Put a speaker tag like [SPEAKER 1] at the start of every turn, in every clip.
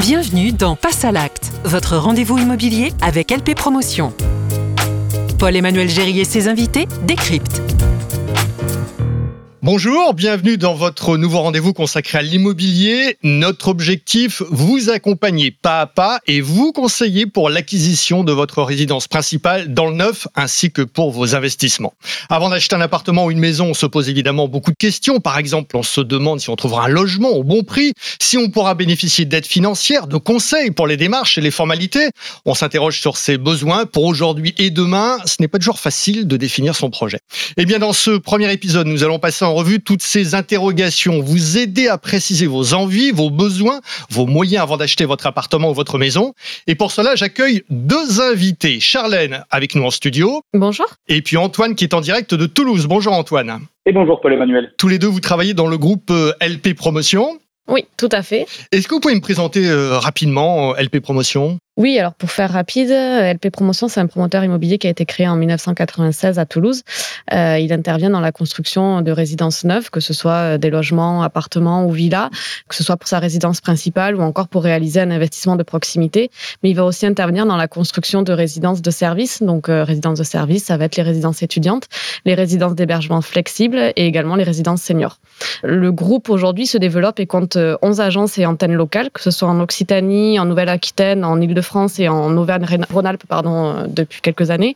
[SPEAKER 1] Bienvenue dans Passe à l'acte, votre rendez-vous immobilier avec LP Promotion. Paul-Emmanuel Géry et ses invités décryptent.
[SPEAKER 2] Bonjour, bienvenue dans votre nouveau rendez-vous consacré à l'immobilier. Notre objectif, vous accompagner pas à pas et vous conseiller pour l'acquisition de votre résidence principale dans le neuf ainsi que pour vos investissements. Avant d'acheter un appartement ou une maison, on se pose évidemment beaucoup de questions. Par exemple, on se demande si on trouvera un logement au bon prix, si on pourra bénéficier d'aides financières, de conseils pour les démarches et les formalités. On s'interroge sur ses besoins pour aujourd'hui et demain. Ce n'est pas toujours facile de définir son projet. Eh bien, dans ce premier épisode, nous allons passer revue toutes ces interrogations, vous aider à préciser vos envies, vos besoins, vos moyens avant d'acheter votre appartement ou votre maison. Et pour cela, j'accueille deux invités. Charlène avec nous en studio.
[SPEAKER 3] Bonjour.
[SPEAKER 2] Et puis Antoine qui est en direct de Toulouse. Bonjour Antoine.
[SPEAKER 4] Et bonjour Paul-Emmanuel.
[SPEAKER 2] Tous les deux, vous travaillez dans le groupe euh, LP Promotion.
[SPEAKER 3] Oui, tout à fait.
[SPEAKER 2] Est-ce que vous pouvez me présenter euh, rapidement euh, LP Promotion?
[SPEAKER 3] Oui, alors pour faire rapide, LP Promotion, c'est un promoteur immobilier qui a été créé en 1996 à Toulouse. Euh, il intervient dans la construction de résidences neuves, que ce soit des logements, appartements ou villas, que ce soit pour sa résidence principale ou encore pour réaliser un investissement de proximité. Mais il va aussi intervenir dans la construction de résidences de services. Donc, euh, résidences de services, ça va être les résidences étudiantes, les résidences d'hébergement flexibles et également les résidences seniors. Le groupe aujourd'hui se développe et compte 11 agences et antennes locales, que ce soit en Occitanie, en Nouvelle-Aquitaine, en Ile-de-France France et en Auvergne-Rhône-Alpes pardon, euh, depuis quelques années.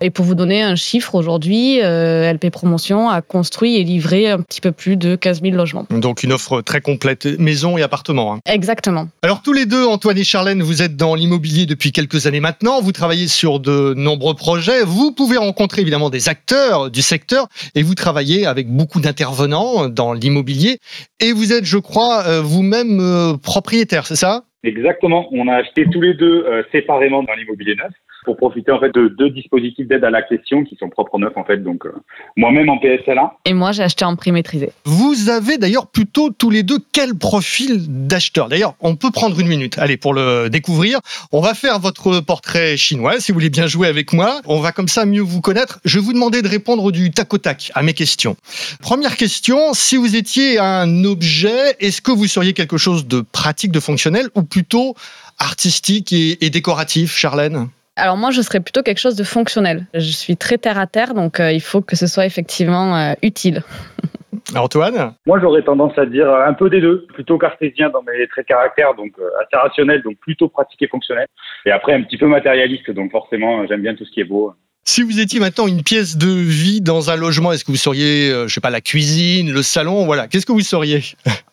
[SPEAKER 3] Et pour vous donner un chiffre, aujourd'hui, euh, LP Promotion a construit et livré un petit peu plus de 15 000 logements.
[SPEAKER 2] Donc une offre très complète, maison et appartement. Hein.
[SPEAKER 3] Exactement.
[SPEAKER 2] Alors tous les deux, Antoine et Charlène, vous êtes dans l'immobilier depuis quelques années maintenant, vous travaillez sur de nombreux projets, vous pouvez rencontrer évidemment des acteurs du secteur et vous travaillez avec beaucoup d'intervenants dans l'immobilier et vous êtes, je crois, euh, vous-même propriétaire, c'est ça?
[SPEAKER 4] Exactement. On a acheté tous les deux euh, séparément dans l'immobilier neuf pour profiter en fait de deux dispositifs d'aide à l'accession qui sont propres neufs en fait. Donc euh, moi-même en PSLA.
[SPEAKER 3] Et moi j'ai acheté en prix maîtrisé.
[SPEAKER 2] Vous avez d'ailleurs plutôt tous les deux quel profil d'acheteur? D'ailleurs, on peut prendre une minute. Allez pour le découvrir. On va faire votre portrait chinois si vous voulez bien jouer avec moi. On va comme ça mieux vous connaître. Je vais vous demander de répondre du tac au tac à mes questions. Première question, si vous étiez un objet, est-ce que vous seriez quelque chose de pratique, de fonctionnel ou plutôt artistique et, décoratif, Charlène?
[SPEAKER 3] Alors moi, je serais plutôt quelque chose de fonctionnel. Je suis très terre à terre, donc euh, il faut que ce soit effectivement euh, utile.
[SPEAKER 2] Antoine
[SPEAKER 4] Moi, j'aurais tendance à dire un peu des deux, plutôt cartésien dans mes traits de caractère, donc euh, assez rationnel, donc plutôt pratique et fonctionnel. Et après, un petit peu matérialiste, donc forcément, j'aime bien tout ce qui est beau.
[SPEAKER 2] Si vous étiez maintenant une pièce de vie dans un logement, est-ce que vous seriez, je sais pas, la cuisine, le salon, voilà, qu'est-ce que vous seriez?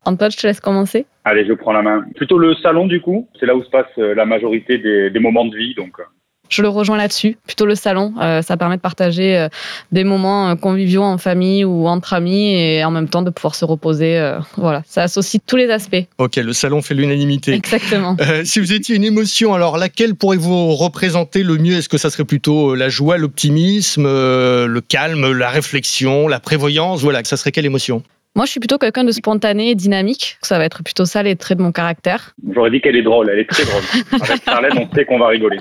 [SPEAKER 3] Antoine, je te laisse commencer.
[SPEAKER 4] Allez, je prends la main. Plutôt le salon, du coup. C'est là où se passe la majorité des, des moments de vie, donc
[SPEAKER 3] je le rejoins là-dessus, plutôt le salon. Euh, ça permet de partager euh, des moments euh, conviviaux en famille ou entre amis et en même temps de pouvoir se reposer. voilà, ça associe tous les aspects.
[SPEAKER 2] Ok, le salon fait l'unanimité.
[SPEAKER 3] Exactement.
[SPEAKER 2] si vous étiez une émotion, alors laquelle pourrez-vous représenter le mieux? Est-ce que ça serait plutôt la joie, l'optimisme, le calme, la réflexion, la prévoyance? Voilà, ça serait quelle émotion?
[SPEAKER 3] Moi, je suis plutôt quelqu'un de spontané et dynamique. Ça va être plutôt ça les traits de mon caractère.
[SPEAKER 4] J'aurais dit qu'elle est drôle, elle est très drôle. Avec Charlène, on sait qu'on va rigoler.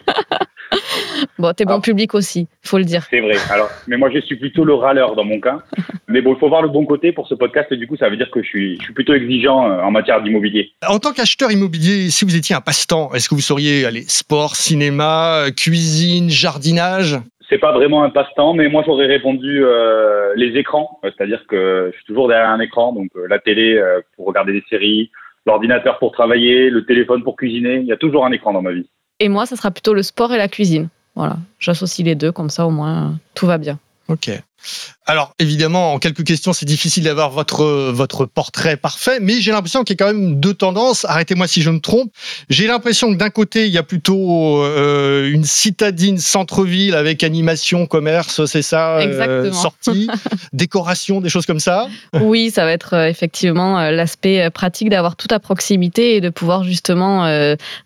[SPEAKER 3] Bon, t'es bon public aussi, faut le dire.
[SPEAKER 4] C'est vrai. Alors, mais moi, je suis plutôt le râleur dans mon cas. Mais bon, il faut voir le bon côté pour ce podcast. Et du coup, ça veut dire que je suis, je suis plutôt exigeant euh, en matière d'immobilier.
[SPEAKER 2] En tant qu'acheteur immobilier, si vous étiez un passe-temps, est-ce que vous sauriez aller sport, cinéma, cuisine, jardinage?
[SPEAKER 4] C'est pas vraiment un passe-temps, mais moi j'aurais répondu euh, les écrans, c'est-à-dire que je suis toujours derrière un écran, donc euh, la télé pour regarder des séries, l'ordinateur pour travailler, le téléphone pour cuisiner, il y a toujours un écran dans ma vie.
[SPEAKER 3] Et moi, ça sera plutôt le sport et la cuisine. Voilà, j'associe les deux, comme ça au moins tout va bien.
[SPEAKER 2] Ok. Alors évidemment, en quelques questions, c'est difficile d'avoir votre votre portrait parfait, mais j'ai l'impression qu'il y a quand même deux tendances. Arrêtez-moi si je me trompe. J'ai l'impression que d'un côté, il y a plutôt euh, une citadine centre-ville avec animation, commerce, c'est ça,
[SPEAKER 3] euh,
[SPEAKER 2] sortie, décoration, des choses comme ça.
[SPEAKER 3] Oui, ça va être euh, effectivement l'aspect pratique d'avoir tout à proximité et de pouvoir justement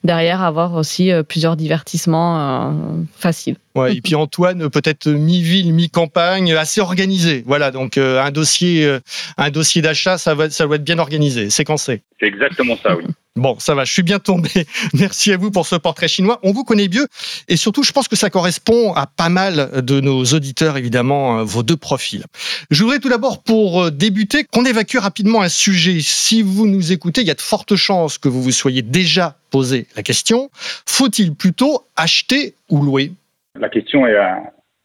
[SPEAKER 3] derrière avoir aussi plusieurs divertissements faciles.
[SPEAKER 2] Ouais, et puis Antoine, peut-être mi-ville, mi-campagne, assez organisé. Voilà, donc euh, un dossier, euh, un dossier d'achat, ça, va, ça doit être bien organisé, séquencé.
[SPEAKER 4] C'est exactement ça, oui.
[SPEAKER 2] Bon, ça va, je suis bien tombé. Merci à vous pour ce portrait chinois. On vous connaît mieux et surtout, je pense que ça correspond à pas mal de nos auditeurs, évidemment, euh, vos deux profils. Je voudrais tout d'abord, pour débuter, qu'on évacue rapidement un sujet. Si vous nous écoutez, il y a de fortes chances que vous vous soyez déjà posé la question. Faut-il plutôt acheter ou louer?
[SPEAKER 4] La question est,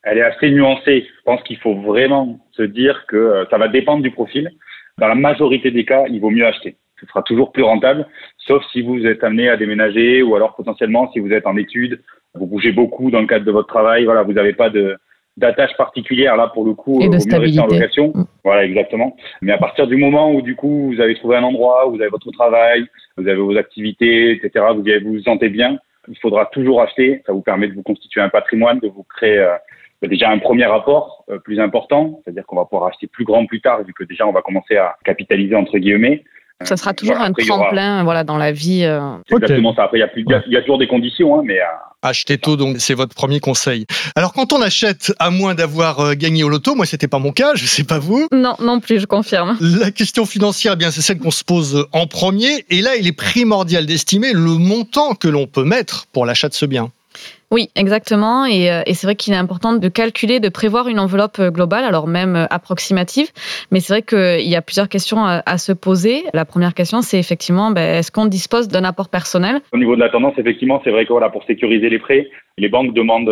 [SPEAKER 4] elle est assez nuancée. Je pense qu'il faut vraiment se dire que ça va dépendre du profil. Dans la majorité des cas, il vaut mieux acheter ce sera toujours plus rentable, sauf si vous êtes amené à déménager ou alors potentiellement si vous êtes en études, vous bougez beaucoup dans le cadre de votre travail, voilà, vous n'avez pas de d'attache particulière là pour le coup
[SPEAKER 3] Et de
[SPEAKER 4] vous mieux rester en
[SPEAKER 3] stabilité.
[SPEAKER 4] location
[SPEAKER 3] Mm.
[SPEAKER 4] voilà exactement mais à partir du moment où du coup vous avez trouvé un endroit où vous avez votre travail vous avez vos activités etc vous vous vous sentez bien il faudra toujours acheter ça vous permet de vous constituer un patrimoine de vous créer euh, déjà un premier apport euh, plus important c'est-à-dire qu'on va pouvoir acheter plus grand plus tard vu que déjà on va commencer à capitaliser entre guillemets
[SPEAKER 3] Ça sera toujours
[SPEAKER 4] Voilà,
[SPEAKER 3] un
[SPEAKER 4] après, aura-
[SPEAKER 3] tremplin voilà, dans la vie. euh.
[SPEAKER 4] exactement ça. Après, il y a, plus, il y a- il y a toujours des conditions, hein, mais euh,
[SPEAKER 2] Acheter tôt, donc c'est votre premier conseil. Alors quand on achète, à moins d'avoir euh, gagné au loto, moi c'était pas mon cas, je sais pas vous.
[SPEAKER 3] Non, non plus, je confirme.
[SPEAKER 2] La question financière, eh bien c'est celle qu'on se pose en premier, et là il est primordial d'estimer le montant que l'on peut mettre pour l'achat de ce bien.
[SPEAKER 3] Oui, exactement. Et, euh, et c'est vrai qu'il est important de calculer, de prévoir une enveloppe euh, globale, alors même euh, approximative. Mais c'est vrai qu'il y a plusieurs questions à, se poser. La première question, c'est effectivement, ben, est-ce qu'on dispose d'un apport personnel?
[SPEAKER 4] Au niveau de la tendance, effectivement, c'est vrai que voilà, pour sécuriser les prêts, les banques demandent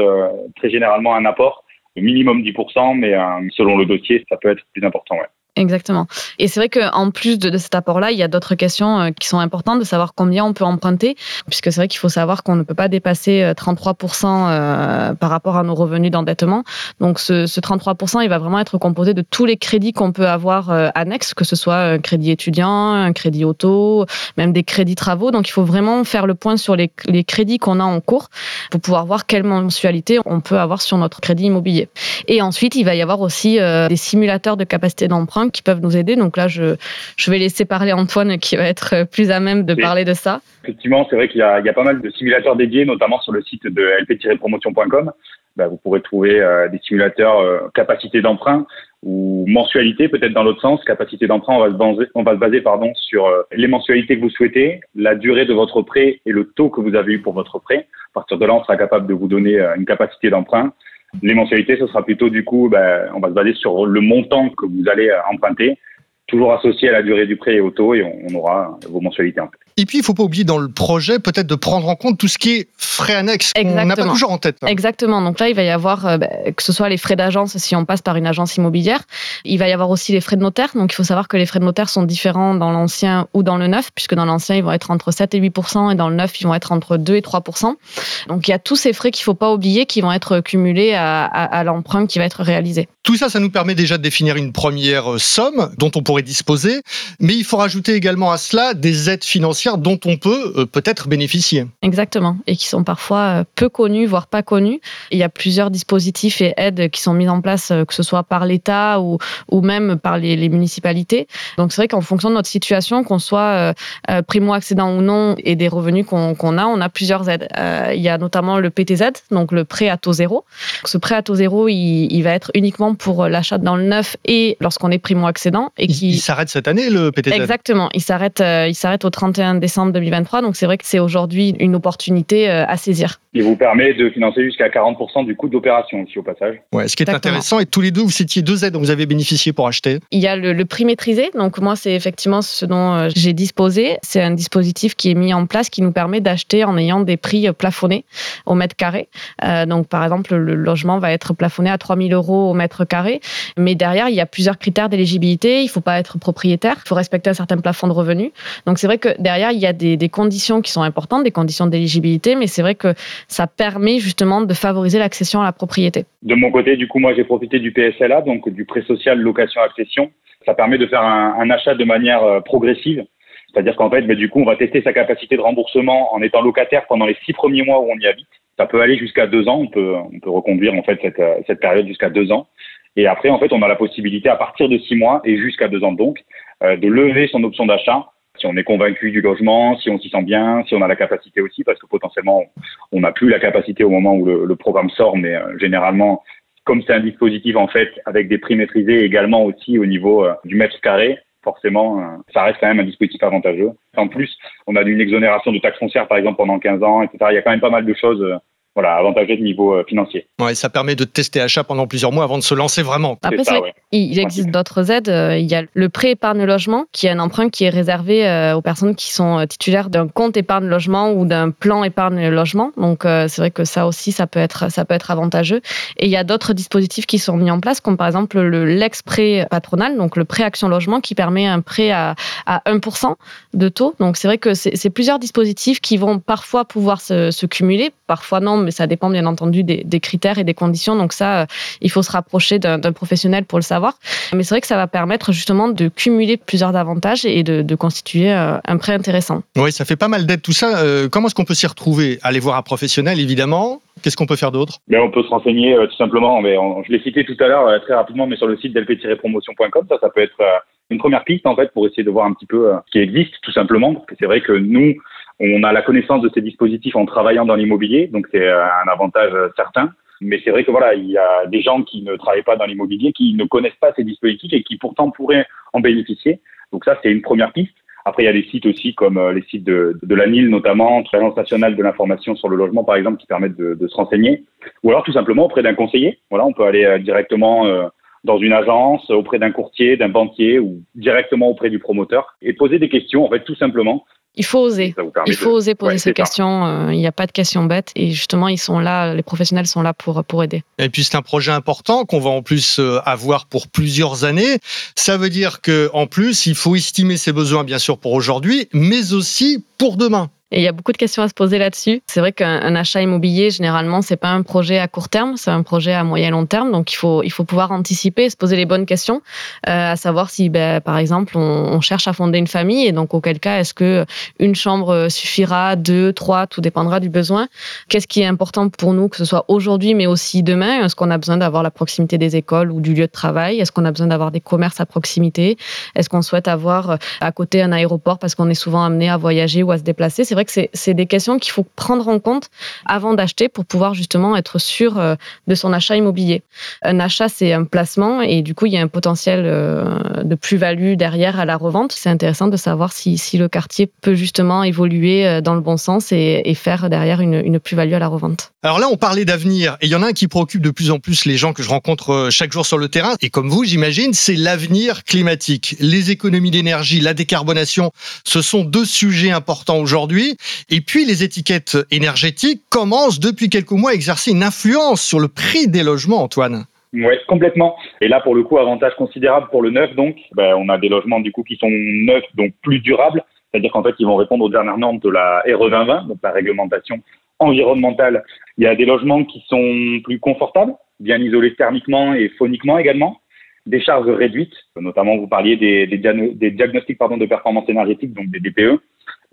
[SPEAKER 4] très généralement un apport, minimum 10%, mais selon le dossier, ça peut être plus important.
[SPEAKER 3] Exactement. Et c'est vrai qu'en plus de, de cet apport-là, il y a d'autres questions euh, qui sont importantes, de savoir combien on peut emprunter, puisque c'est vrai qu'il faut savoir qu'on ne peut pas dépasser euh, 33% euh, par rapport à nos revenus d'endettement. Donc ce, ce 33%, il va vraiment être composé de tous les crédits qu'on peut avoir euh, annexes, que ce soit un crédit étudiant, un crédit auto, même des crédits travaux. Donc il faut vraiment faire le point sur les, les crédits qu'on a en cours pour pouvoir voir quelle mensualité on peut avoir sur notre crédit immobilier. Et ensuite, il va y avoir aussi euh, des simulateurs de capacité d'emprunt qui peuvent nous aider. Donc là, je, je vais laisser parler Antoine qui va être plus à même de
[SPEAKER 4] Oui.
[SPEAKER 3] parler de ça.
[SPEAKER 4] Effectivement, c'est vrai qu'il y, y a pas mal de simulateurs dédiés, notamment sur le site de lp-promotion.com. Bah, vous pourrez trouver euh, des simulateurs euh, capacité d'emprunt ou mensualité, peut-être dans l'autre sens. Capacité d'emprunt, on va se baser, on va se baser pardon, sur euh, les mensualités que vous souhaitez, la durée de votre prêt et le taux que vous avez eu pour votre prêt. À partir de là, on sera capable de vous donner une capacité d'emprunt. Les mensualités, ce sera plutôt du coup, ben, on va se baser sur le montant que vous allez euh, emprunter, toujours associé à la durée du prêt et au taux, et on, aura vos mensualités en fait.
[SPEAKER 2] Et puis il faut pas oublier dans le projet peut-être de prendre en compte tout ce qui est frais annexes qu'on n'a pas toujours en tête.
[SPEAKER 3] Exactement. Donc là, il va y avoir, euh, bah, que ce soit les frais d'agence si on passe par une agence immobilière. Il va y avoir aussi les frais de notaire. Donc il faut savoir que les frais de notaire sont différents dans l'ancien ou dans le neuf, puisque dans l'ancien, ils vont être entre 7 et 8% et dans le neuf, ils vont être entre 2 et 3 Donc il y a tous ces frais qu'il faut pas oublier qui vont être cumulés à, à, à l'emprunt qui va être réalisé.
[SPEAKER 2] Tout ça, ça nous permet déjà de définir une première euh, somme dont on pourrait disposer, mais il faut rajouter également à cela des aides financières dont on peut euh, peut-être bénéficier.
[SPEAKER 3] Exactement. Et qui sont parfois euh, peu connus, voire pas connus. Il y a plusieurs dispositifs et aides qui sont mis en place, euh, que ce soit par l'État ou, ou même par les, les municipalités. Donc c'est vrai qu'en fonction de notre situation, qu'on soit euh, primo-accédant ou non et des revenus qu'on a, on a plusieurs aides. Il y a notamment le PTZ, donc le prêt à taux zéro. Ce prêt à taux zéro, il, il va être uniquement pour l'achat dans le neuf et lorsqu'on est primo-accédant. Et
[SPEAKER 2] Il,
[SPEAKER 3] qui...
[SPEAKER 2] il s'arrête cette année, le PTZ
[SPEAKER 3] Exactement, il s'arrête, il s'arrête au 31 décembre 2023, donc c'est vrai que c'est aujourd'hui une opportunité euh, à saisir.
[SPEAKER 4] Il vous permet de financer jusqu'à 40% du coût d'opération aussi au passage.
[SPEAKER 2] Ouais, ce qui est
[SPEAKER 3] Exactement.
[SPEAKER 2] intéressant, et tous les deux, vous citiez deux aides dont vous avez bénéficié pour acheter.
[SPEAKER 3] Il y a le, le prix maîtrisé, donc moi c'est effectivement ce dont euh, j'ai disposé. C'est un dispositif qui est mis en place qui nous permet d'acheter en ayant des prix euh, plafonnés au mètre carré. Euh, donc par exemple le logement va être plafonné à 3000 euros au mètre carré, mais derrière il y a plusieurs critères d'éligibilité. Il faut pas être propriétaire, il faut respecter un certain plafond de revenus. Donc c'est vrai que derrière il y a des, conditions qui sont importantes, des conditions d'éligibilité, mais c'est vrai que ça permet justement de favoriser l'accession à la propriété.
[SPEAKER 4] De mon côté, du coup, moi, j'ai profité du PSLA, donc du prêt social location accession. Ça permet de faire un, achat de manière euh, progressive. C'est-à-dire qu'en fait, ben, du coup, on va tester sa capacité de remboursement en étant locataire pendant les six premiers mois où on y habite. Ça peut aller jusqu'à deux ans. On peut, on peut reconduire en fait cette, euh, période jusqu'à deux ans. Et après, en fait, on a la possibilité à partir de six mois et jusqu'à deux ans donc euh, de lever son option d'achat si on est convaincu du logement, si on s'y sent bien, si on a la capacité aussi, parce que potentiellement on n'a plus la capacité au moment où le, le programme sort, mais euh, généralement comme c'est un dispositif en fait avec des prix maîtrisés également aussi au niveau euh, du mètre carré, forcément, euh, ça reste quand même un dispositif avantageux. En plus, on a une exonération de taxes foncières par exemple pendant 15 ans, etc. Il y a quand même pas mal de choses euh, voilà, avantagé de niveau euh, financier.
[SPEAKER 2] Ouais, ça permet de tester achat pendant plusieurs mois avant de se lancer vraiment.
[SPEAKER 3] Après, ça, ouais. il existe d'autres aides. Euh, il y a le prêt épargne logement, qui est un emprunt qui est réservé euh, aux personnes qui sont titulaires d'un compte épargne logement ou d'un plan épargne logement. Donc, c'est vrai que ça aussi, ça peut être, ça peut être avantageux. Et il y a d'autres dispositifs qui sont mis en place, comme par exemple le l'ex-prêt patronal, donc le prêt action logement, qui permet un prêt à, à 1% de taux. Donc, c'est vrai que c'est plusieurs dispositifs qui vont parfois pouvoir se, se cumuler, parfois non mais ça dépend bien entendu des, critères et des conditions. Donc ça, euh, il faut se rapprocher d'un professionnel pour le savoir. Mais c'est vrai que ça va permettre justement de cumuler plusieurs avantages et de, constituer euh, un prêt intéressant.
[SPEAKER 2] Oui, ça fait pas mal d'aide tout ça. Euh, comment est-ce qu'on peut s'y retrouver? Aller voir un professionnel, évidemment. Qu'est-ce qu'on peut faire d'autre?
[SPEAKER 4] Mais On peut se renseigner tout simplement. Mais je l'ai cité tout à l'heure très rapidement, mais sur le site d'lp-promotion.com, ça, ça peut être une première piste en fait pour essayer de voir un petit peu ce qui existe tout simplement. Parce que c'est vrai que nous, on a la connaissance de ces dispositifs en travaillant dans l'immobilier, donc c'est euh, un avantage euh, certain. Mais c'est vrai que voilà, il y a des gens qui ne travaillent pas dans l'immobilier, qui ne connaissent pas ces dispositifs et qui pourtant pourraient en bénéficier. Donc ça, c'est une première piste. Après, il y a des sites aussi comme euh, les sites de, de l'ANIL notamment, l'Agence nationale de l'information sur le logement par exemple, qui permettent de, de, se renseigner. Ou alors tout simplement auprès d'un conseiller. Voilà, on peut aller directement dans une agence, auprès d'un courtier, d'un banquier ou directement auprès du promoteur et poser des questions en fait tout simplement
[SPEAKER 3] il faut oser. Il faut oser poser ces questions. Euh, il n'y a pas de questions bêtes. Et justement, ils sont là, les professionnels sont là pour, pour aider.
[SPEAKER 2] Et puis, c'est un projet important qu'on va en plus euh, avoir pour plusieurs années. Ça veut dire qu'en plus, il faut estimer ses besoins, bien sûr, pour aujourd'hui, mais aussi pour demain.
[SPEAKER 3] Et il y a beaucoup de questions à se poser là-dessus. C'est vrai qu'un achat immobilier, généralement, c'est pas un projet à court terme, c'est un projet à moyen long terme. Donc, il faut, il faut pouvoir anticiper, se poser les bonnes questions, euh, à savoir si, ben, par exemple, on, on, cherche à fonder une famille et donc auquel cas, est-ce que une chambre suffira, deux, trois, tout dépendra du besoin. Qu'est-ce qui est important pour nous, que ce soit aujourd'hui, mais aussi demain? Est-ce qu'on a besoin d'avoir la proximité des écoles ou du lieu de travail? Est-ce qu'on a besoin d'avoir des commerces à proximité? Est-ce qu'on souhaite avoir à côté un aéroport parce qu'on est souvent amené à voyager ou à se déplacer? C'est vrai c'est des questions qu'il faut prendre en compte avant d'acheter pour pouvoir justement être sûr euh, de son achat immobilier. Un achat, c'est un placement et du coup, il y a un potentiel euh, de plus-value derrière à la revente. C'est intéressant de savoir si, le quartier peut justement évoluer euh, dans le bon sens et, faire derrière une plus-value à la revente.
[SPEAKER 2] Alors là, on parlait d'avenir et il y en a un qui préoccupe de plus en plus les gens que je rencontre chaque jour sur le terrain et comme vous, j'imagine, c'est l'avenir climatique. Les économies d'énergie, la décarbonation, ce sont deux sujets importants aujourd'hui. Et puis, les étiquettes énergétiques commencent depuis quelques mois à exercer une influence sur le prix des logements, Antoine.
[SPEAKER 4] Oui, complètement. Et là, pour le coup, avantage considérable pour le neuf, donc, ben, on a des logements du coup qui sont neufs, donc plus durables, c'est-à-dire qu'en fait, ils vont répondre aux dernières normes de la RE 2020, donc la réglementation environnementale. Il y a des logements qui sont plus confortables, bien isolés thermiquement et phoniquement également, des charges réduites, notamment vous parliez des, des, des diagnostics pardon, de performance énergétique, donc des DPE,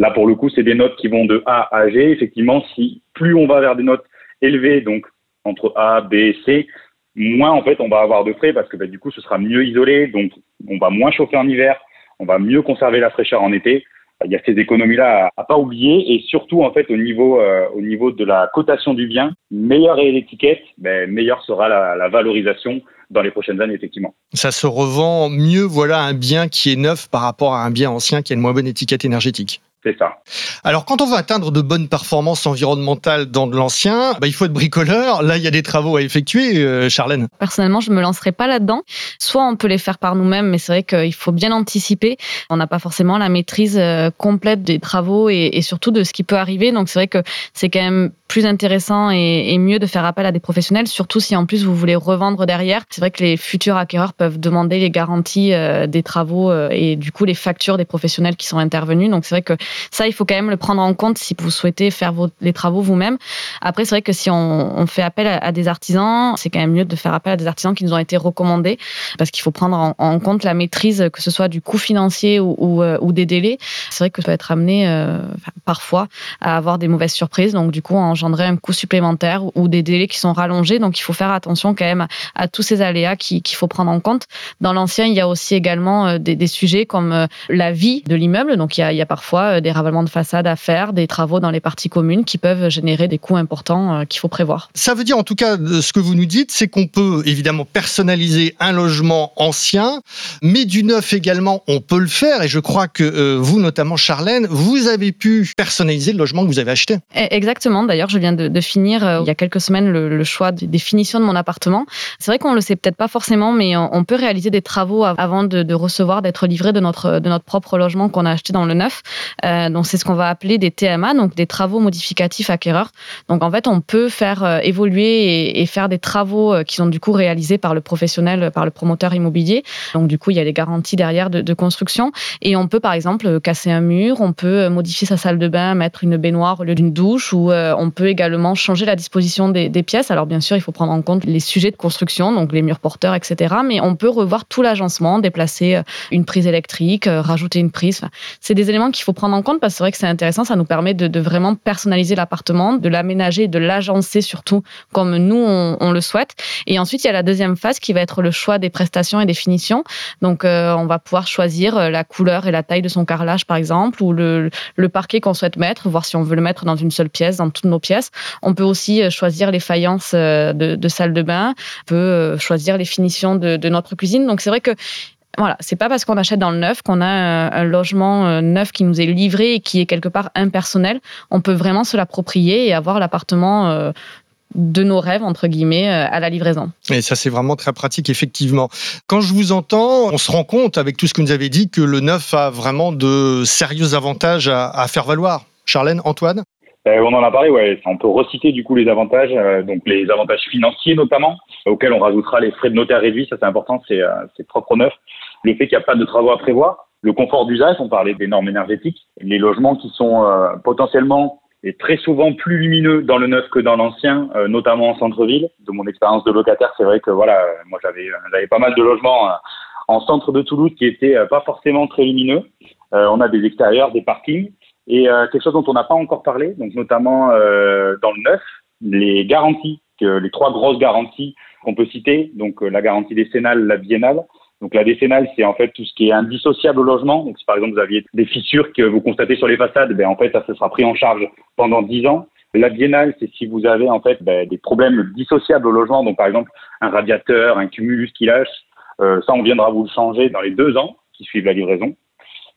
[SPEAKER 4] Là, pour le coup, c'est des notes qui vont de A à G. Effectivement, si plus on va vers des notes élevées, donc entre A, B, C, moins en fait on va avoir de frais parce que bah, du coup ce sera mieux isolé, donc on va moins chauffer en hiver, on va mieux conserver la fraîcheur en été. Il y a ces économies-là à, pas oublier et surtout en fait au niveau euh, au niveau de la cotation du bien, meilleure est l'étiquette, meilleure sera la valorisation dans les prochaines années, effectivement.
[SPEAKER 2] Ça se revend mieux, voilà, un bien qui est neuf par rapport à un bien ancien qui a une moins bonne étiquette énergétique.
[SPEAKER 4] C'est ça.
[SPEAKER 2] Alors, quand on veut atteindre de bonnes performances environnementales dans de l'ancien, bah, il faut être bricoleur. Là, il y a des travaux à effectuer, euh, Charlène.
[SPEAKER 3] Personnellement, je me lancerai pas là-dedans. Soit on peut les faire par nous-mêmes, mais c'est vrai qu'il faut bien anticiper. On n'a pas forcément la maîtrise euh, complète des travaux et, et, surtout de ce qui peut arriver. Donc, c'est vrai que c'est quand même plus intéressant et, et, mieux de faire appel à des professionnels, surtout si en plus vous voulez revendre derrière. C'est vrai que les futurs acquéreurs peuvent demander les garanties euh, des travaux euh, et du coup les factures des professionnels qui sont intervenus. Donc c'est vrai que ça, il faut quand même le prendre en compte si vous souhaitez faire vos, les travaux vous-même. Après, c'est vrai que si on, on fait appel à, des artisans, c'est quand même mieux de faire appel à des artisans qui nous ont été recommandés parce qu'il faut prendre en, en, compte la maîtrise, que ce soit du coût financier ou, ou, euh, ou des délais. C'est vrai que ça peut être amené euh, parfois à avoir des mauvaises surprises. Donc du coup, en engendrer un coût supplémentaire ou des délais qui sont rallongés. Donc il faut faire attention quand même à, tous ces aléas qu'il faut prendre en compte. Dans l'ancien, il y a aussi également des, sujets comme la vie de l'immeuble. Donc il y, a, il y a parfois des ravalements de façade à faire, des travaux dans les parties communes qui peuvent générer des coûts importants qu'il faut prévoir.
[SPEAKER 2] Ça veut dire en tout cas, ce que vous nous dites, c'est qu'on peut évidemment personnaliser un logement ancien, mais du neuf également, on peut le faire. Et je crois que euh, vous, notamment Charlène, vous avez pu personnaliser le logement que vous avez acheté.
[SPEAKER 3] Eh, exactement. D'ailleurs, je viens de, finir euh, il y a quelques semaines le, choix des finitions de mon appartement. C'est vrai qu'on le sait peut-être pas forcément, mais on, peut réaliser des travaux avant de, recevoir, d'être livré de notre, de notre propre logement qu'on a acheté dans le neuf. Euh, donc, c'est ce qu'on va appeler des TMA, donc des travaux modificatifs acquéreurs. Donc, en fait, on peut faire évoluer et, faire des travaux qui sont du coup réalisés par le professionnel, par le promoteur immobilier. Donc, du coup, il y a les garanties derrière de, de construction. Et on peut, par exemple, casser un mur, on peut modifier sa salle de bain, mettre une baignoire au lieu d'une douche, ou euh, on peut également changer la disposition des, pièces. Alors, bien sûr, il faut prendre en compte les sujets de construction, donc les murs porteurs, etc. Mais on peut revoir tout l'agencement, déplacer euh, une prise électrique, euh, rajouter une prise. c'est des éléments qu'il faut prendre en compte parce que c'est vrai que c'est intéressant. Ça nous permet de, vraiment personnaliser l'appartement, de l'aménager, de l'agencer surtout comme nous on, le souhaite. Et ensuite, il y a la deuxième phase qui va être le choix des prestations et des finitions. Donc, on va pouvoir choisir la couleur et la taille de son carrelage, par exemple, ou le, le parquet qu'on souhaite mettre, voir si on veut le mettre dans une seule pièce, dans toutes nos pièces. On peut aussi euh, choisir les faïences euh, de, salle de bain, on peut euh, choisir les finitions de, notre cuisine. Donc, c'est vrai que voilà, c'est pas parce qu'on achète dans le neuf qu'on a un, logement neuf qui nous est livré et qui est quelque part impersonnel. On peut vraiment se l'approprier et avoir l'appartement de nos rêves, entre guillemets, à la livraison.
[SPEAKER 2] Et ça, c'est vraiment très pratique, effectivement. Quand je vous entends, on se rend compte, avec tout ce que vous avez dit, que le neuf a vraiment de sérieux avantages à, faire valoir. Charlène, Antoine?
[SPEAKER 4] Euh, on en a parlé, ouais. On peut reciter du coup les avantages, euh, donc les avantages financiers notamment, auxquels on rajoutera les frais de notaire réduits, ça c'est important, c'est propre au neuf. Le fait qu'il n'y a pas de travaux à prévoir, le confort d'usage, on parlait des normes énergétiques, les logements qui sont potentiellement est très souvent plus lumineux dans le neuf que dans l'ancien, euh, notamment en centre-ville. De mon expérience de locataire, c'est vrai que voilà, moi j'avais j'avais pas mal de logements euh, en centre de Toulouse qui étaient euh, pas forcément très lumineux. on a des extérieurs, des parkings et quelque chose dont on n'a pas encore parlé, donc notamment dans le neuf, les garanties, les trois grosses garanties qu'on peut citer, donc la garantie décennale, la biennale donc la décennale, c'est en fait tout ce qui est indissociable au logement. Donc si par exemple vous aviez des fissures que vous constatez sur les façades, ben en fait ça se sera pris en charge pendant 10 ans. La biennale, c'est si vous avez en fait ben, des problèmes dissociables au logement, donc par exemple un radiateur, un cumulus qui lâche, euh, ça on viendra vous le changer dans les deux ans qui suivent la livraison.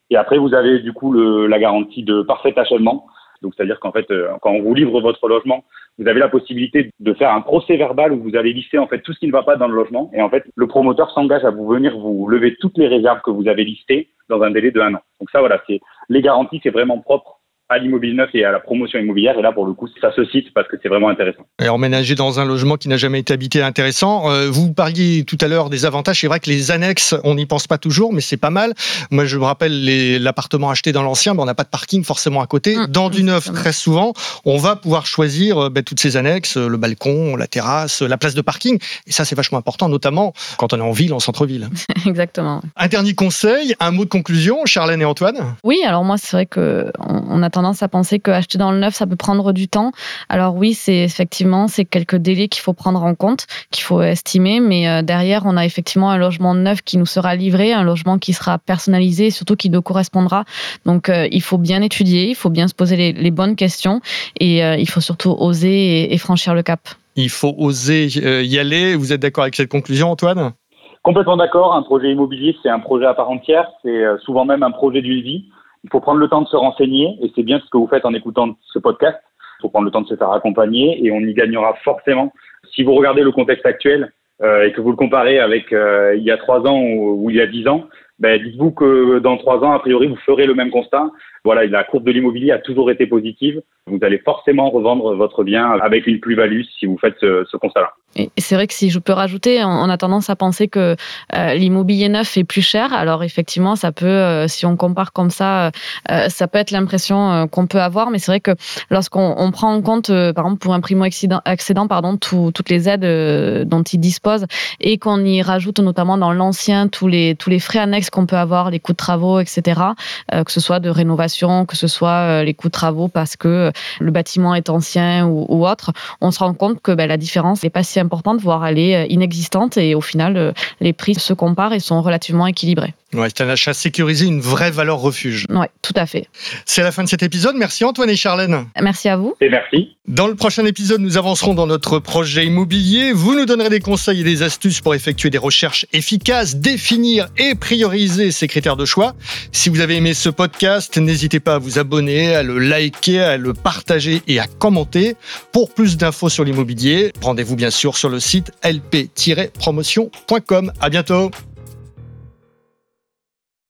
[SPEAKER 4] Et après vous avez du coup le, la garantie de parfait achèvement. Donc c'est-à-dire qu'en fait euh, quand on vous livre votre logement, vous avez la possibilité de faire un procès verbal où vous allez lister en fait tout ce qui ne va pas dans le logement et en fait le promoteur s'engage à vous venir vous lever toutes les réserves que vous avez listées dans un délai de un an. Donc ça voilà, c'est les garanties, c'est vraiment propre à l'immobilier neuf et à la promotion immobilière. Et là, pour le coup, ça se cite parce que c'est vraiment intéressant.
[SPEAKER 2] Et emménager dans un logement qui n'a jamais été habité, intéressant. Euh, vous parliez tout à l'heure des avantages. C'est vrai que les annexes, on n'y pense pas toujours, mais c'est pas mal. Moi, je me rappelle l'appartement acheté dans l'ancien, on n'a pas de parking forcément à côté. Mmh. dans du neuf, très souvent, on va pouvoir choisir euh, ben, toutes ces annexes, euh, le balcon, la terrasse, la place de parking. Et ça, c'est vachement important, notamment quand on est en ville, en centre-ville.
[SPEAKER 3] Exactement.
[SPEAKER 2] Un dernier conseil, un mot de conclusion, Charlène et Antoine?
[SPEAKER 3] Oui, alors moi, c'est vrai qu'on on a tendance à penser que acheter dans le neuf, ça peut prendre du temps. Alors oui, c'est effectivement c'est quelques délais qu'il faut prendre en compte, qu'il faut estimer, mais euh, derrière, on a effectivement un logement neuf qui nous sera livré, un logement qui sera personnalisé, et surtout qui nous correspondra. Donc euh, il faut bien étudier, il faut bien se poser les, bonnes questions et euh, il faut surtout oser et, franchir le cap.
[SPEAKER 2] Il faut oser y aller. Vous êtes d'accord avec cette conclusion, Antoine?
[SPEAKER 4] Complètement d'accord. Un projet immobilier, c'est un projet à part entière. C'est souvent même un projet d'une vie. Il faut prendre le temps de se renseigner et c'est bien ce que vous faites en écoutant ce podcast. Il faut prendre le temps de se faire accompagner et on y gagnera forcément. Si vous regardez le contexte actuel euh, et que vous le comparez avec euh, il y a trois ans ou, il y a dix ans, ben, dites-vous que dans trois ans, a priori, vous ferez le même constat. Voilà, la courbe de l'immobilier a toujours été positive. Vous allez forcément revendre votre bien avec une plus-value si vous faites ce, constat-là.
[SPEAKER 3] C'est vrai que si je peux rajouter, on a tendance à penser que euh, l'immobilier neuf est plus cher. Alors effectivement, ça peut, euh, si on compare comme ça, euh, ça peut être l'impression qu'on peut avoir. Mais c'est vrai que lorsqu'on prend en compte, par exemple, pour un primo accédant, pardon, toutes les aides dont il dispose et qu'on y rajoute notamment dans l'ancien tous les frais annexes qu'on peut avoir, les coûts de travaux, etc., que ce soit de rénovation que ce soit les coûts de travaux parce que le bâtiment est ancien ou, autre, on se rend compte que ben, la différence n'est pas si importante, voire elle est inexistante et au final, les prix se comparent et sont relativement équilibrés.
[SPEAKER 2] Ouais, c'est un achat sécurisé, une vraie valeur refuge.
[SPEAKER 3] Oui, tout à fait.
[SPEAKER 2] C'est la fin de cet épisode. Merci Antoine et Charlène.
[SPEAKER 3] Merci à vous.
[SPEAKER 4] Et merci.
[SPEAKER 2] Dans le prochain épisode, nous avancerons dans notre projet immobilier. Vous nous donnerez des conseils et des astuces pour effectuer des recherches efficaces, définir et prioriser ces critères de choix. Si vous avez aimé ce podcast, n'hésitez pas à vous abonner, à le liker, à le partager et à commenter. Pour plus d'infos sur l'immobilier, rendez-vous bien sûr sur le site lp-promotion.com. À bientôt.